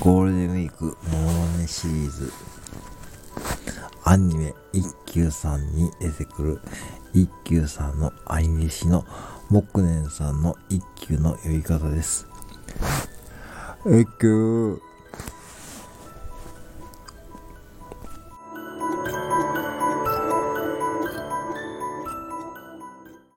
ゴールデンウィークモノマネシリーズアニメ一休さんに出てくる一休さんの兄弟子の木年さんの一休の呼び方です。一休